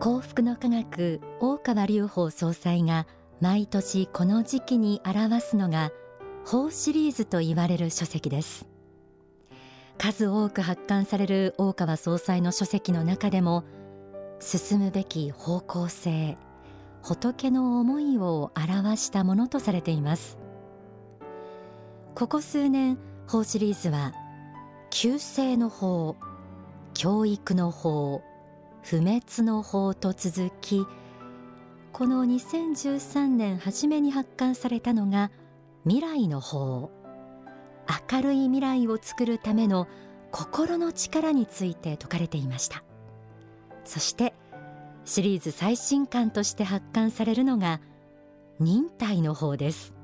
幸福の科学大川隆法総裁が毎年この時期に表すのが法シリーズと言われる書籍です。数多く発刊される大川総裁の書籍の中でも進むべき方向性仏の思いを表したものとされています。ここ数年法シリーズは旧世の法教育の法不滅の法と続きこの2013年初めに発刊されたのが未来の法。明るい未来を作るための心の力について説かれていました。そしてシリーズ最新刊として発刊されるのが忍耐の方です。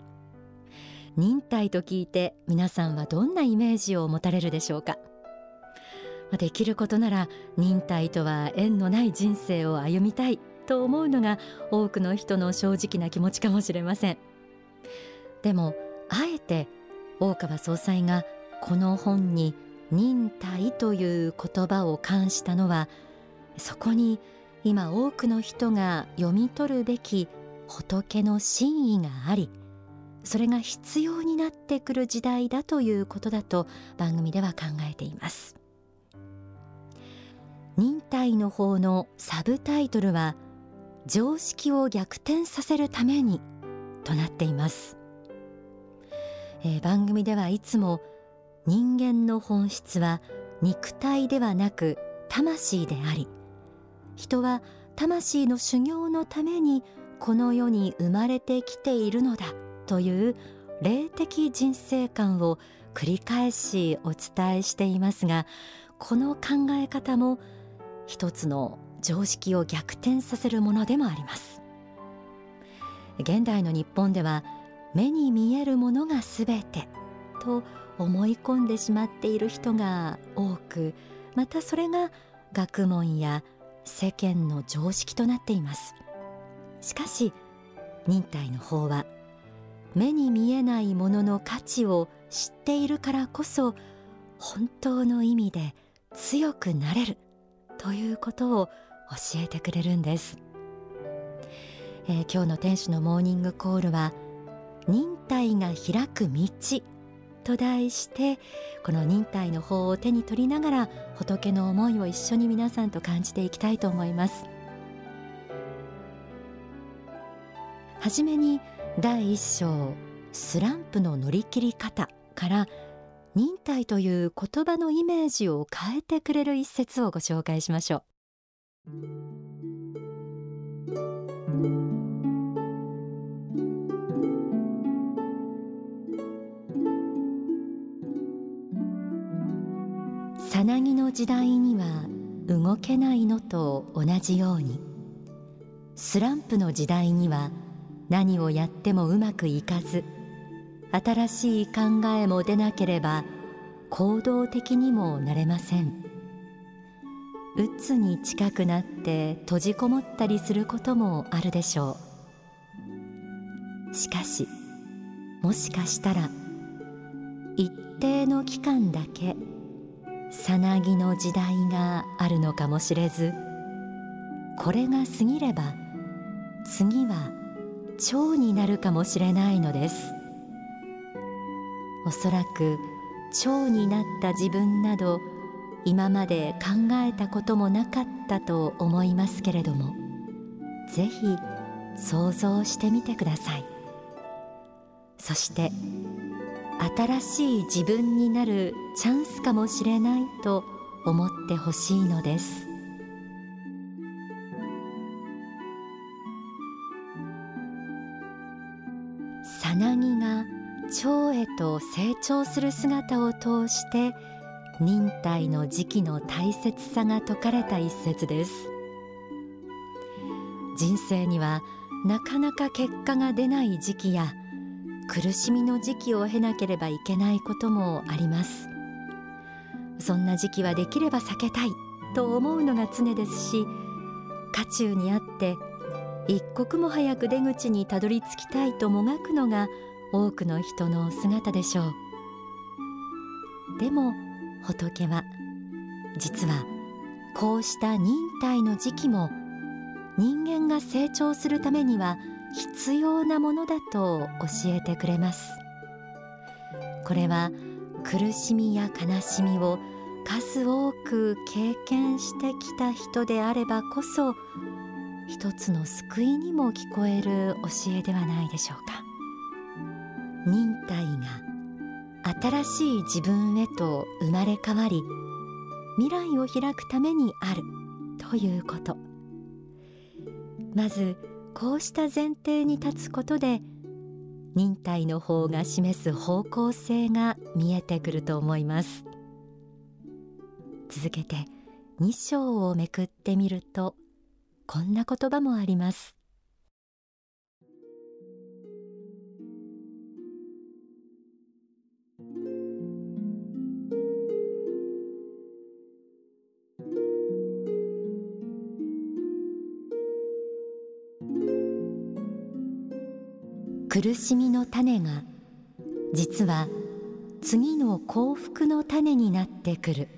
忍耐と聞いて皆さんはどんなイメージを持たれるでしょうか？できることなら忍耐とは縁のない人生を歩みたいと思うのが多くの人の正直な気持ちかもしれません。でもあえて大川総裁がこの本に忍耐という言葉を冠したのはそこに今多くの人が読み取るべき仏の真意がありそれが必要になってくる時代だということだと番組では考えています。忍耐の方のサブタイトルは常識を逆転させるためにとなっています、えー、番組ではいつも人間の本質は肉体ではなく魂であり人は魂の修行のためにこの世に生まれてきているのだという霊的人生観を繰り返しお伝えしていますがこの考え方も一つの常識を逆転させるものでもあります。現代の日本では目に見えるものがすべてと思い込んでしまっている人が多くまたそれが学問や世間の常識となっています。しかし忍耐の法は目に見えないものの価値を知っているからこそ本当の意味で強くなれる。ということを教えてくれるんです、えー、今日の天使のモーニングコールは忍耐が開く道と題してこの忍耐の方を手に取りながら仏の思いを一緒に皆さんと感じていきたいと思います。はじめに第一章スランプの乗り切り方から忍耐という言葉のイメージを変えてくれる一節をご紹介しましょう。さなぎの時代には動けないのと同じようにスランプの時代には何をやってもうまくいかず新しい考えも出なければ行動的にもなれません。鬱に近くなって閉じこもったりすることもあるでしょう。しかしもしかしたら一定の期間だけさなぎの時代があるのかもしれずこれが過ぎれば次は蝶になるかもしれないのです。おそらく蝶になった自分など今まで考えたこともなかったと思いますけれどもぜひ想像してみてください。そして新しい自分になるチャンスかもしれないと思ってほしいのです。へと成長する姿を通して忍耐の時期の大切さが説かれた一節です。人生にはなかなか結果が出ない時期や苦しみの時期を経なければいけないこともあります。そんな時期はできれば避けたいと思うのが常ですし渦中にあって一刻も早く出口にたどり着きたいともがくのが多くの人の姿でしょう。でも仏は実はこうした忍耐の時期も人間が成長するためには必要なものだと教えてくれます。これは苦しみや悲しみを数多く経験してきた人であればこそ一つの救いにも聞こえる教えではないでしょうか。忍耐が新しい自分へと生まれ変わり未来を開くためにあるということ。まずこうした前提に立つことで忍耐の方が示す方向性が見えてくると思います。続けて2章をめくってみるとこんな言葉もあります。苦しみの種が実は次の幸福の種になってくる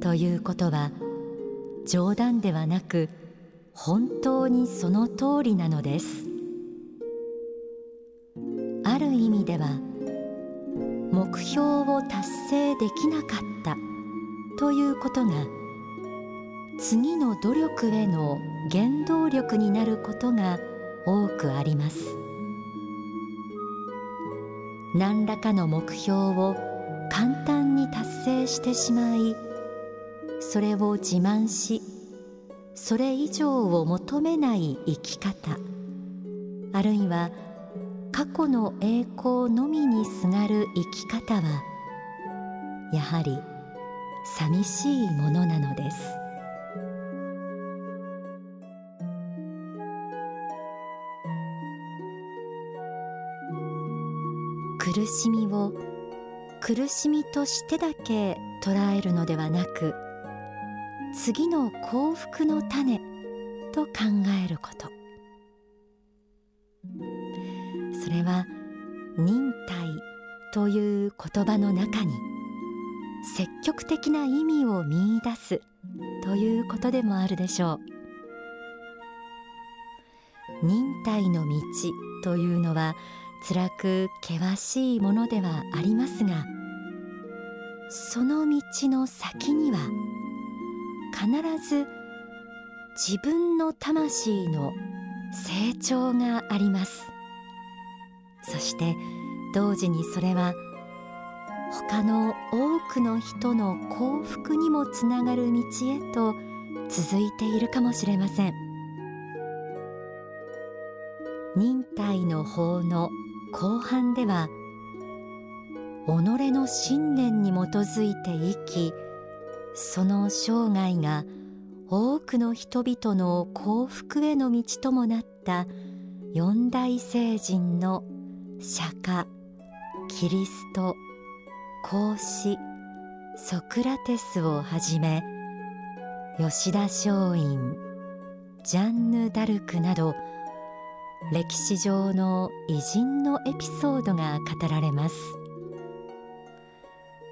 ということは冗談ではなく本当にその通りなのです。ある意味では目標を達成できなかったということが次の努力への原動力になることが多くあります。何らかの目標を簡単に達成してしまいそれを自慢しそれ以上を求めない生き方あるいは過去の栄光のみにすがる生き方はやはり寂しいものなのです。苦しみを苦しみとしてだけ捉えるのではなく次の幸福の種と考えること。それは忍耐という言葉の中に積極的な意味を見いだすということでもあるでしょう。忍耐の道というのは辛く険しいものではありますがその道の先には必ず自分の魂の成長があります。そして同時にそれは他の多くの人の幸福にもつながる道へと続いているかもしれません。忍耐の法の後半では己の信念に基づいて生きその生涯が多くの人々の幸福への道ともなった四大聖人の釈迦キリスト孔子ソクラテスをはじめ吉田松陰ジャンヌ・ダルクなど歴史上の偉人のエピソードが語られます。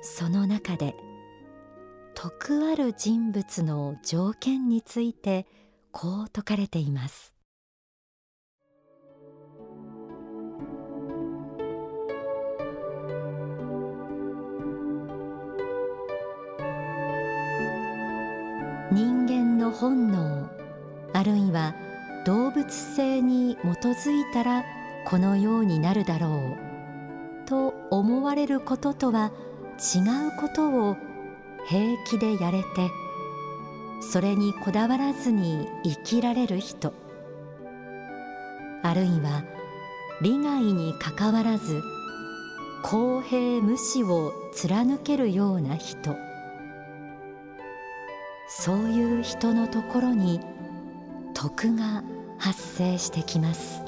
その中で徳ある人物の条件についてこう説かれています。人間の本能あるいは動物性に基づいたらこのようになるだろうと思われることとは違うことを平気でやれてそれにこだわらずに生きられる人。あるいは利害にかかわらず公平無視を貫けるような人。そういう人のところに徳が発生してきます。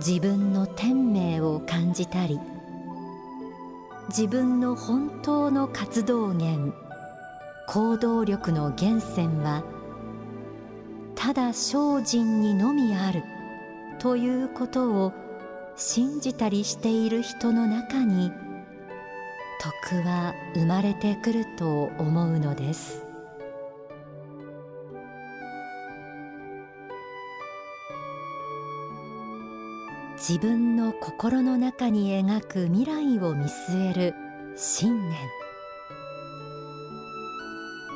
自分の天命を感じたり自分の本当の活動源行動力の源泉はただ精進にのみあるということを信じたりしている人の中に徳は生まれてくると思うのです。自分の心の中に描く未来を見据える信念。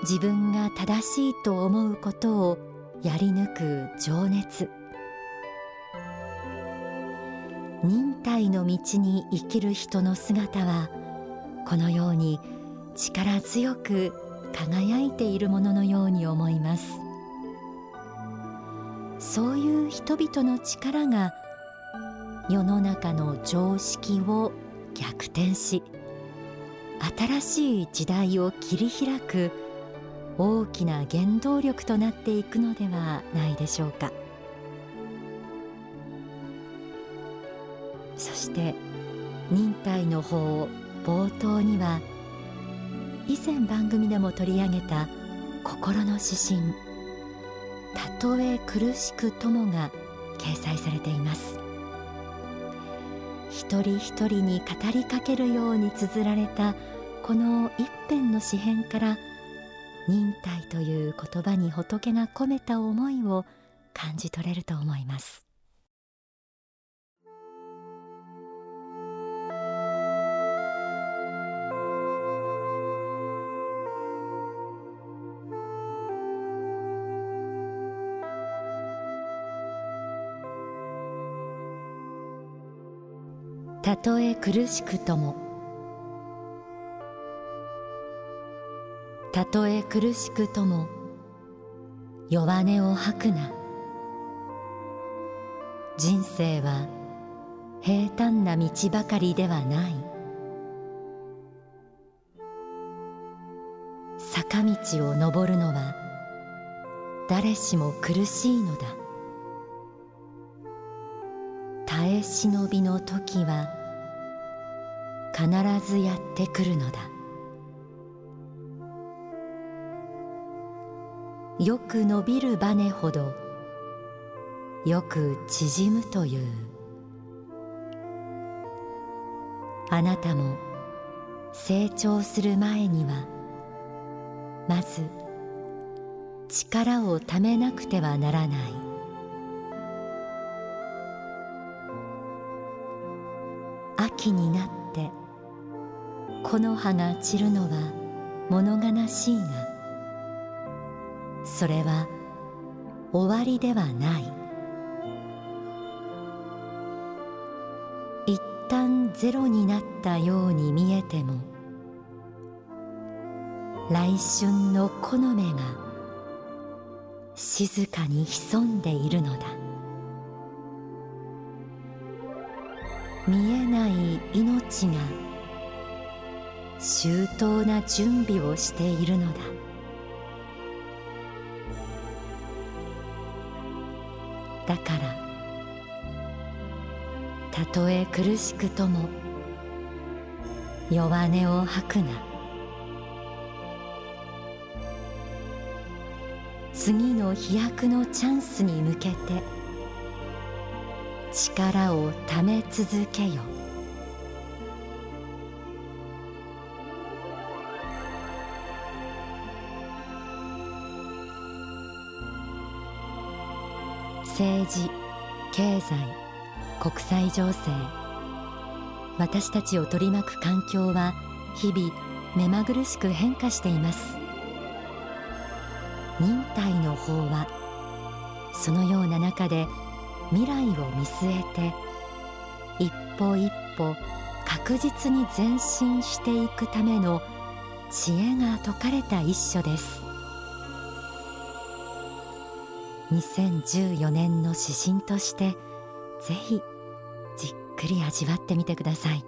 自分が正しいと思うことをやり抜く情熱。忍耐の道に生きる人の姿はこのように力強く輝いているもののように思います。そういう人々の力が世の中の常識を逆転し新しい時代を切り開く大きな原動力となっていくのではないでしょうか。そして忍耐の法冒頭には以前番組でも取り上げた心の指針たとえ苦しくともが掲載されています。一人一人に語りかけるように綴られたこの一編の詩編から忍耐という言葉に仏が込めた思いを感じ取れると思います。とえ苦しくとも。たとえ苦しくとも弱音を吐くな。人生は平坦な道ばかりではない。坂道を登るのは誰しも苦しいのだ。耐え忍びの時は必ずやってくるのだ。よく伸びるバネほどよく縮むという。あなたも成長する前にはまず力をためなくてはならない。秋になって木の葉が散るのは物悲しいがそれは終わりではない。一旦ゼロになったように見えても来春の木の芽が静かに潜んでいるのだ。見えない命が周到な準備をしているのだ。だからたとえ苦しくとも弱音を吐くな。次の飛躍のチャンスに向けて力をため続けよ。政治経済国際情勢。私たちを取り巻く環境は日々目まぐるしく変化しています。忍耐の法はそのような中で未来を見据えて一歩一歩確実に前進していくための知恵が説かれた一書です。2014年の指針としてぜひじっくり味わってみてください。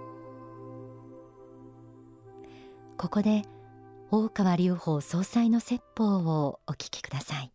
ここで大川隆法総裁の説法をお聞きください。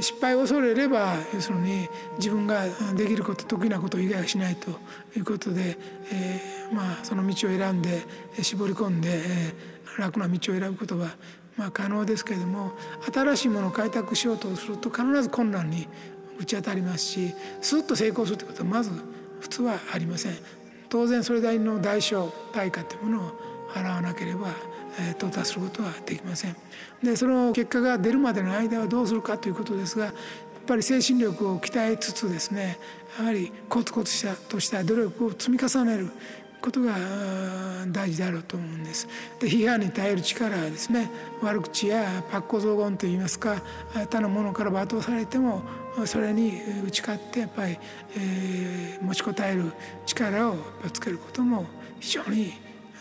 失敗を恐れれば要するに自分ができること得意なこと以外はしないということで、えー、まあその道を選んで絞り込んで、えー、楽な道を選ぶことはまあ可能ですけれども新しいものを開拓しようとすると必ず困難に打ち当たりますしスッと成功するということはまず普通はありません。当然それなりの代償対価というものを払わなければ到達することはできませんでその結果が出るまでの間はどうするかということですがやっぱり精神力を鍛えつつですねやはりコツコツしたとした努力を積み重ねることが大事であろうと思うんです。で批判に耐える力はですね悪口やパッコ雑言といいますか他の者から罵倒されてもそれに打ち勝ってやっぱり、えー、持ちこたえる力をつけることも非常に、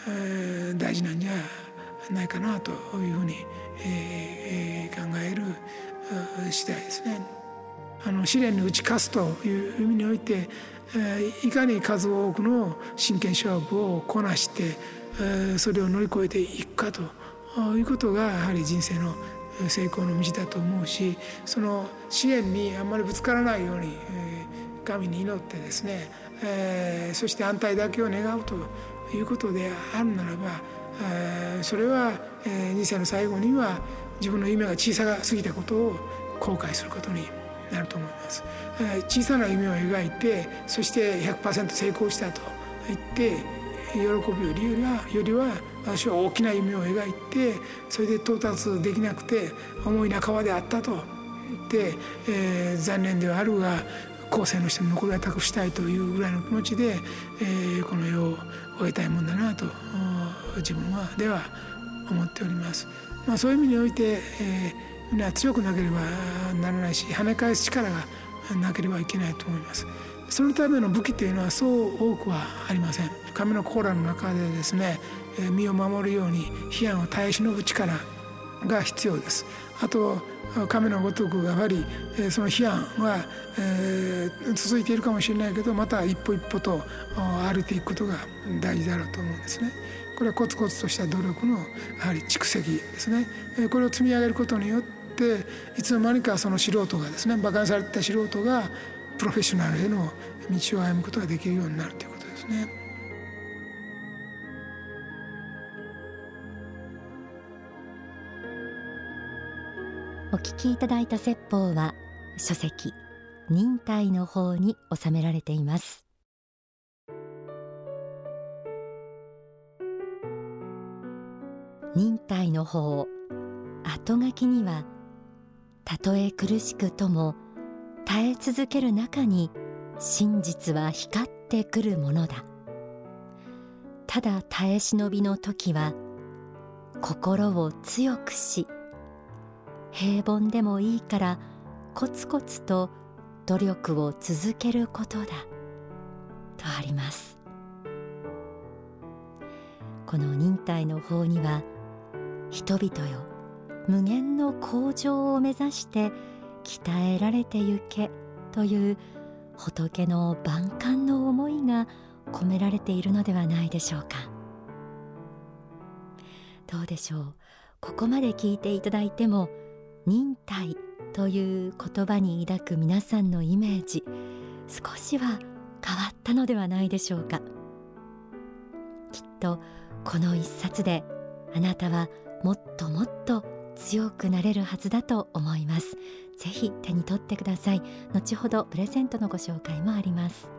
えー、大事なんじゃないかなというふうに、えー、考える次第ですね。あの試練に打ち勝つという意味において、えー、いかに数多くの真剣勝負をこなして、えー、それを乗り越えていくかということがやはり人生の成功の道だと思うしその試練にあんまりぶつからないように、えー、神に祈ってですね、えー、そして安泰だけを願うということであるならばそれは人生の最後には自分の夢が小さすぎたことを後悔することになると思います。小さな夢を描いてそして100%成功したと言って喜ぶよりはよりは私は大きな夢を描いてそれで到達できなくて重い半ばであったと言って、えー、残念ではあるが後世の人に残りは託したいというぐらいの気持ちで、えー、この世を終えたいもんだなと自分はでは思っております。まあ、そういう意味において、えー、みんな強くなければならないし跳ね返す力がなければいけないと思います。そのための武器というのはそう多くはありません。神のコーラの中でですね身を守るように批判を耐え忍ぶ力が必要です。あと亀のごとくやはりその批判は、え、続いているかもしれないけどまた一歩一歩と歩いていくことが大事だろうと思うんですね。これはコツコツとした努力のやはり蓄積ですね。これを積み上げることによっていつの間にかその素人がですね馬鹿にされた素人がプロフェッショナルへの道を歩むことができるようになるということですね。聞きいただいた説法は書籍忍耐の方に収められています。忍耐の方後書きにはたとえ苦しくとも耐え続ける中に真実は光ってくるものだ。ただ耐え忍びの時は心を強くし平凡でもいいからコツコツと努力を続けることだ。とあります。この忍耐の法には人々よ無限の向上を目指して鍛えられてゆけという仏の万感の思いが込められているのではないでしょうか。どうでしょう？ここまで聞いていただいても忍耐という言葉に抱く皆さんのイメージ少しは変わったのではないでしょうか。きっとこの一冊であなたはもっともっと強くなれるはずだと思います。ぜひ手に取ってください。後ほどプレゼントのご紹介もあります。